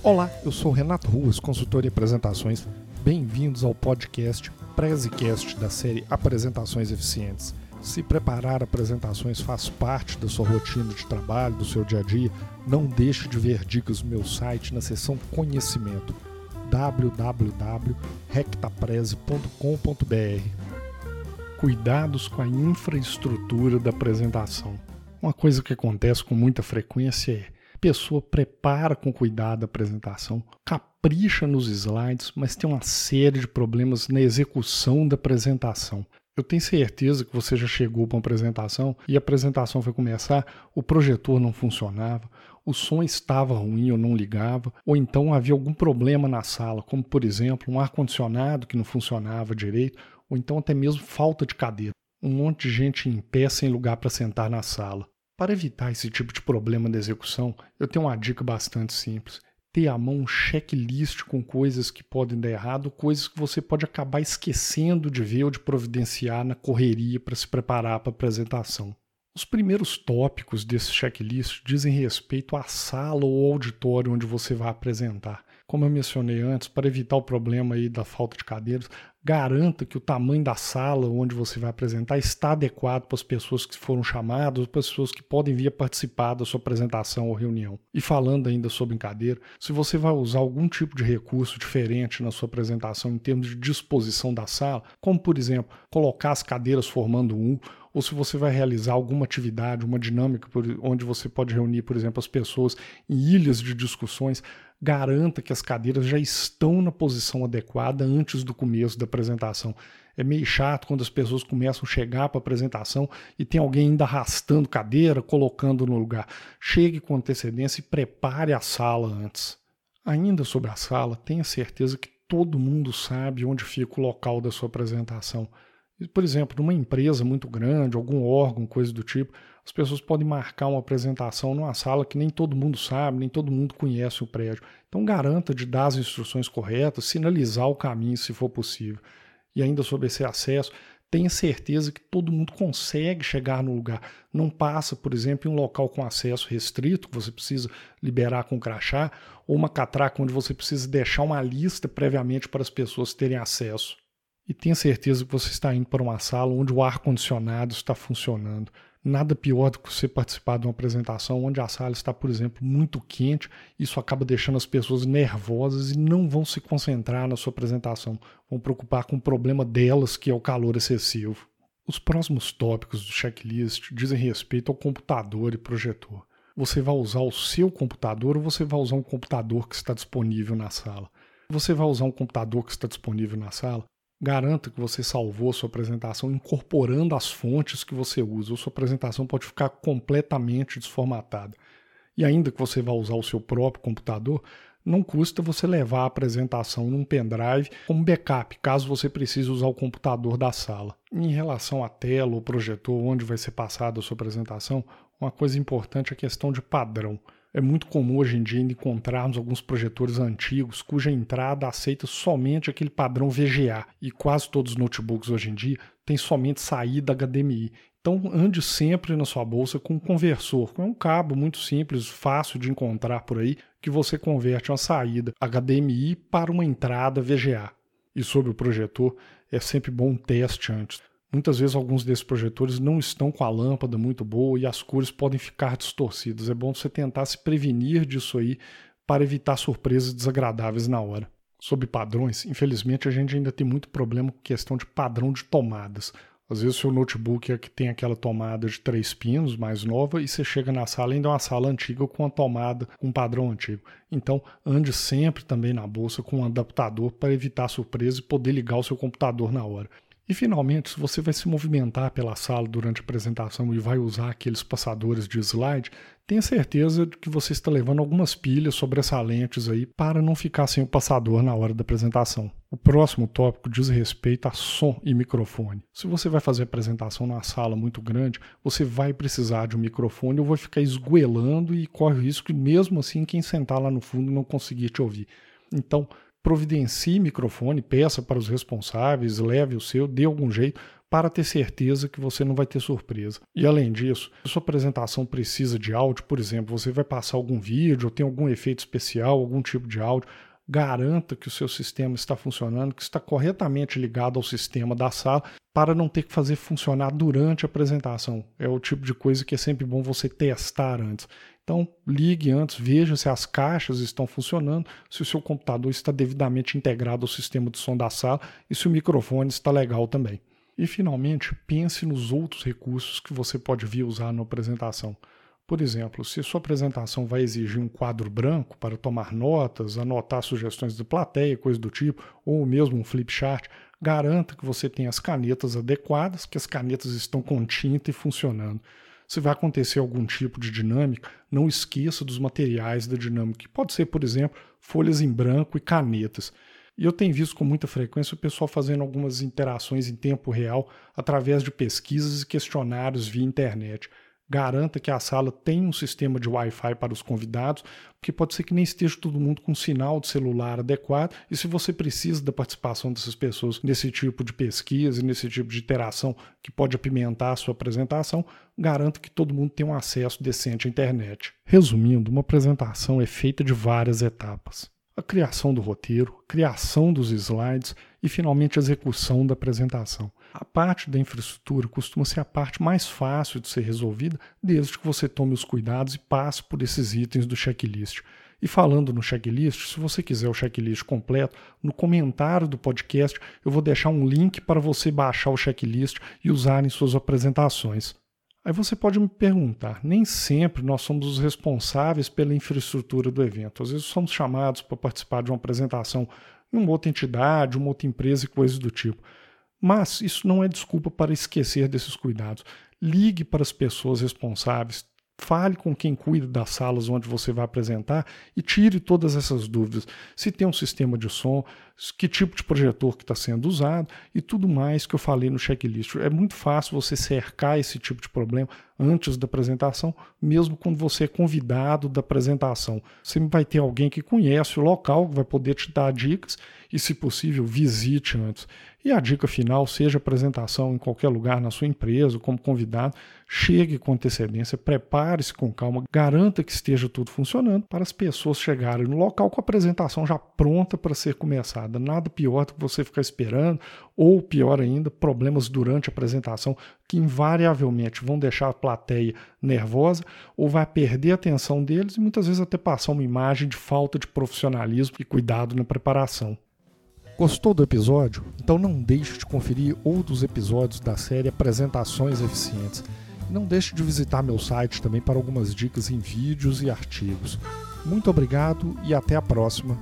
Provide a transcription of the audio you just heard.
Olá, eu sou Renato Ruas, consultor em apresentações. Bem-vindos ao podcast Prezecast da série Apresentações Eficientes. Se preparar apresentações faz parte da sua rotina de trabalho, do seu dia a dia, não deixe de ver dicas no meu site na seção Conhecimento www.rectapreze.com.br. Cuidados com a infraestrutura da apresentação. Uma coisa que acontece com muita frequência é pessoa prepara com cuidado a apresentação, capricha nos slides, mas tem uma série de problemas na execução da apresentação. Eu tenho certeza que você já chegou para uma apresentação e a apresentação foi começar, o projetor não funcionava, o som estava ruim ou não ligava, ou então havia algum problema na sala, como por exemplo um ar-condicionado que não funcionava direito, ou então até mesmo falta de cadeira. Um monte de gente em pé sem lugar para sentar na sala. Para evitar esse tipo de problema da execução, eu tenho uma dica bastante simples ter à mão um checklist com coisas que podem dar errado, coisas que você pode acabar esquecendo de ver ou de providenciar na correria para se preparar para a apresentação. Os primeiros tópicos desse checklist dizem respeito à sala ou auditório onde você vai apresentar. Como eu mencionei antes, para evitar o problema aí da falta de cadeiras, garanta que o tamanho da sala onde você vai apresentar está adequado para as pessoas que foram chamadas, para as pessoas que podem vir a participar da sua apresentação ou reunião. E falando ainda sobre cadeira, se você vai usar algum tipo de recurso diferente na sua apresentação em termos de disposição da sala, como por exemplo, colocar as cadeiras formando um ou se você vai realizar alguma atividade, uma dinâmica onde você pode reunir, por exemplo, as pessoas em ilhas de discussões, garanta que as cadeiras já estão na posição adequada antes do começo da apresentação. É meio chato quando as pessoas começam a chegar para a apresentação e tem alguém ainda arrastando cadeira, colocando no lugar. Chegue com antecedência e prepare a sala antes. Ainda sobre a sala, tenha certeza que todo mundo sabe onde fica o local da sua apresentação. Por exemplo, numa empresa muito grande, algum órgão, coisa do tipo, as pessoas podem marcar uma apresentação numa sala que nem todo mundo sabe, nem todo mundo conhece o prédio. Então garanta de dar as instruções corretas, sinalizar o caminho se for possível. E ainda sobre esse acesso, tenha certeza que todo mundo consegue chegar no lugar. Não passa, por exemplo, em um local com acesso restrito, que você precisa liberar com crachá, ou uma catraca onde você precisa deixar uma lista previamente para as pessoas terem acesso e tenha certeza que você está indo para uma sala onde o ar-condicionado está funcionando. Nada pior do que você participar de uma apresentação onde a sala está, por exemplo, muito quente. Isso acaba deixando as pessoas nervosas e não vão se concentrar na sua apresentação. Vão preocupar com o problema delas, que é o calor excessivo. Os próximos tópicos do checklist dizem respeito ao computador e projetor. Você vai usar o seu computador ou você vai usar um computador que está disponível na sala? Você vai usar um computador que está disponível na sala? Garanta que você salvou sua apresentação incorporando as fontes que você usa, ou sua apresentação pode ficar completamente desformatada. E ainda que você vá usar o seu próprio computador, não custa você levar a apresentação num pendrive como backup, caso você precise usar o computador da sala. Em relação à tela ou projetor onde vai ser passada a sua apresentação, uma coisa importante é a questão de padrão. É muito comum hoje em dia encontrarmos alguns projetores antigos cuja entrada aceita somente aquele padrão VGA e quase todos os notebooks hoje em dia têm somente saída HDMI. Então ande sempre na sua bolsa com um conversor, com um cabo muito simples, fácil de encontrar por aí, que você converte uma saída HDMI para uma entrada VGA. E sobre o projetor, é sempre bom um teste antes. Muitas vezes alguns desses projetores não estão com a lâmpada muito boa e as cores podem ficar distorcidas. É bom você tentar se prevenir disso aí para evitar surpresas desagradáveis na hora. Sobre padrões, infelizmente a gente ainda tem muito problema com questão de padrão de tomadas. Às vezes o seu notebook é que tem aquela tomada de três pinos mais nova e você chega na sala ainda é uma sala antiga com uma tomada com um padrão antigo. Então ande sempre também na bolsa com um adaptador para evitar surpresa e poder ligar o seu computador na hora. E finalmente, se você vai se movimentar pela sala durante a apresentação e vai usar aqueles passadores de slide, tenha certeza de que você está levando algumas pilhas sobressalentes aí para não ficar sem o passador na hora da apresentação. O próximo tópico diz respeito a som e microfone. Se você vai fazer apresentação numa sala muito grande, você vai precisar de um microfone ou vai ficar esgoelando e corre o risco de mesmo assim quem sentar lá no fundo não conseguir te ouvir. Então, providencie microfone, peça para os responsáveis, leve o seu, dê algum jeito, para ter certeza que você não vai ter surpresa. E além disso, se sua apresentação precisa de áudio, por exemplo, você vai passar algum vídeo ou tem algum efeito especial, algum tipo de áudio, garanta que o seu sistema está funcionando, que está corretamente ligado ao sistema da sala, para não ter que fazer funcionar durante a apresentação. É o tipo de coisa que é sempre bom você testar antes. Então, ligue antes, veja se as caixas estão funcionando, se o seu computador está devidamente integrado ao sistema de som da sala e se o microfone está legal também. E, finalmente, pense nos outros recursos que você pode vir usar na apresentação. Por exemplo, se sua apresentação vai exigir um quadro branco para tomar notas, anotar sugestões de plateia, coisa do tipo, ou mesmo um flip chart, garanta que você tenha as canetas adequadas, que as canetas estão com tinta e funcionando. Se vai acontecer algum tipo de dinâmica, não esqueça dos materiais da dinâmica, que pode ser, por exemplo, folhas em branco e canetas. E eu tenho visto com muita frequência o pessoal fazendo algumas interações em tempo real através de pesquisas e questionários via internet garanta que a sala tem um sistema de Wi-Fi para os convidados, porque pode ser que nem esteja todo mundo com sinal de celular adequado, e se você precisa da participação dessas pessoas nesse tipo de pesquisa, nesse tipo de interação que pode apimentar a sua apresentação, garanta que todo mundo tenha um acesso decente à internet. Resumindo, uma apresentação é feita de várias etapas a criação do roteiro, criação dos slides e finalmente a execução da apresentação. A parte da infraestrutura costuma ser a parte mais fácil de ser resolvida, desde que você tome os cuidados e passe por esses itens do checklist. E falando no checklist, se você quiser o checklist completo, no comentário do podcast eu vou deixar um link para você baixar o checklist e usar em suas apresentações. Aí você pode me perguntar: nem sempre nós somos os responsáveis pela infraestrutura do evento. Às vezes somos chamados para participar de uma apresentação em uma outra entidade, uma outra empresa e coisas do tipo. Mas isso não é desculpa para esquecer desses cuidados. Ligue para as pessoas responsáveis, Fale com quem cuida das salas onde você vai apresentar e tire todas essas dúvidas. Se tem um sistema de som, que tipo de projetor que está sendo usado e tudo mais que eu falei no checklist. É muito fácil você cercar esse tipo de problema antes da apresentação, mesmo quando você é convidado da apresentação. Você vai ter alguém que conhece o local, que vai poder te dar dicas e, se possível, visite antes. E a dica final, seja apresentação em qualquer lugar na sua empresa, como convidado, chegue com antecedência, prepare-se com calma, garanta que esteja tudo funcionando para as pessoas chegarem no local com a apresentação já pronta para ser começada. Nada pior do que você ficar esperando, ou pior ainda, problemas durante a apresentação que invariavelmente vão deixar a plateia nervosa ou vai perder a atenção deles e muitas vezes até passar uma imagem de falta de profissionalismo e cuidado na preparação. Gostou do episódio? Então não deixe de conferir outros episódios da série Apresentações Eficientes. Não deixe de visitar meu site também para algumas dicas em vídeos e artigos. Muito obrigado e até a próxima.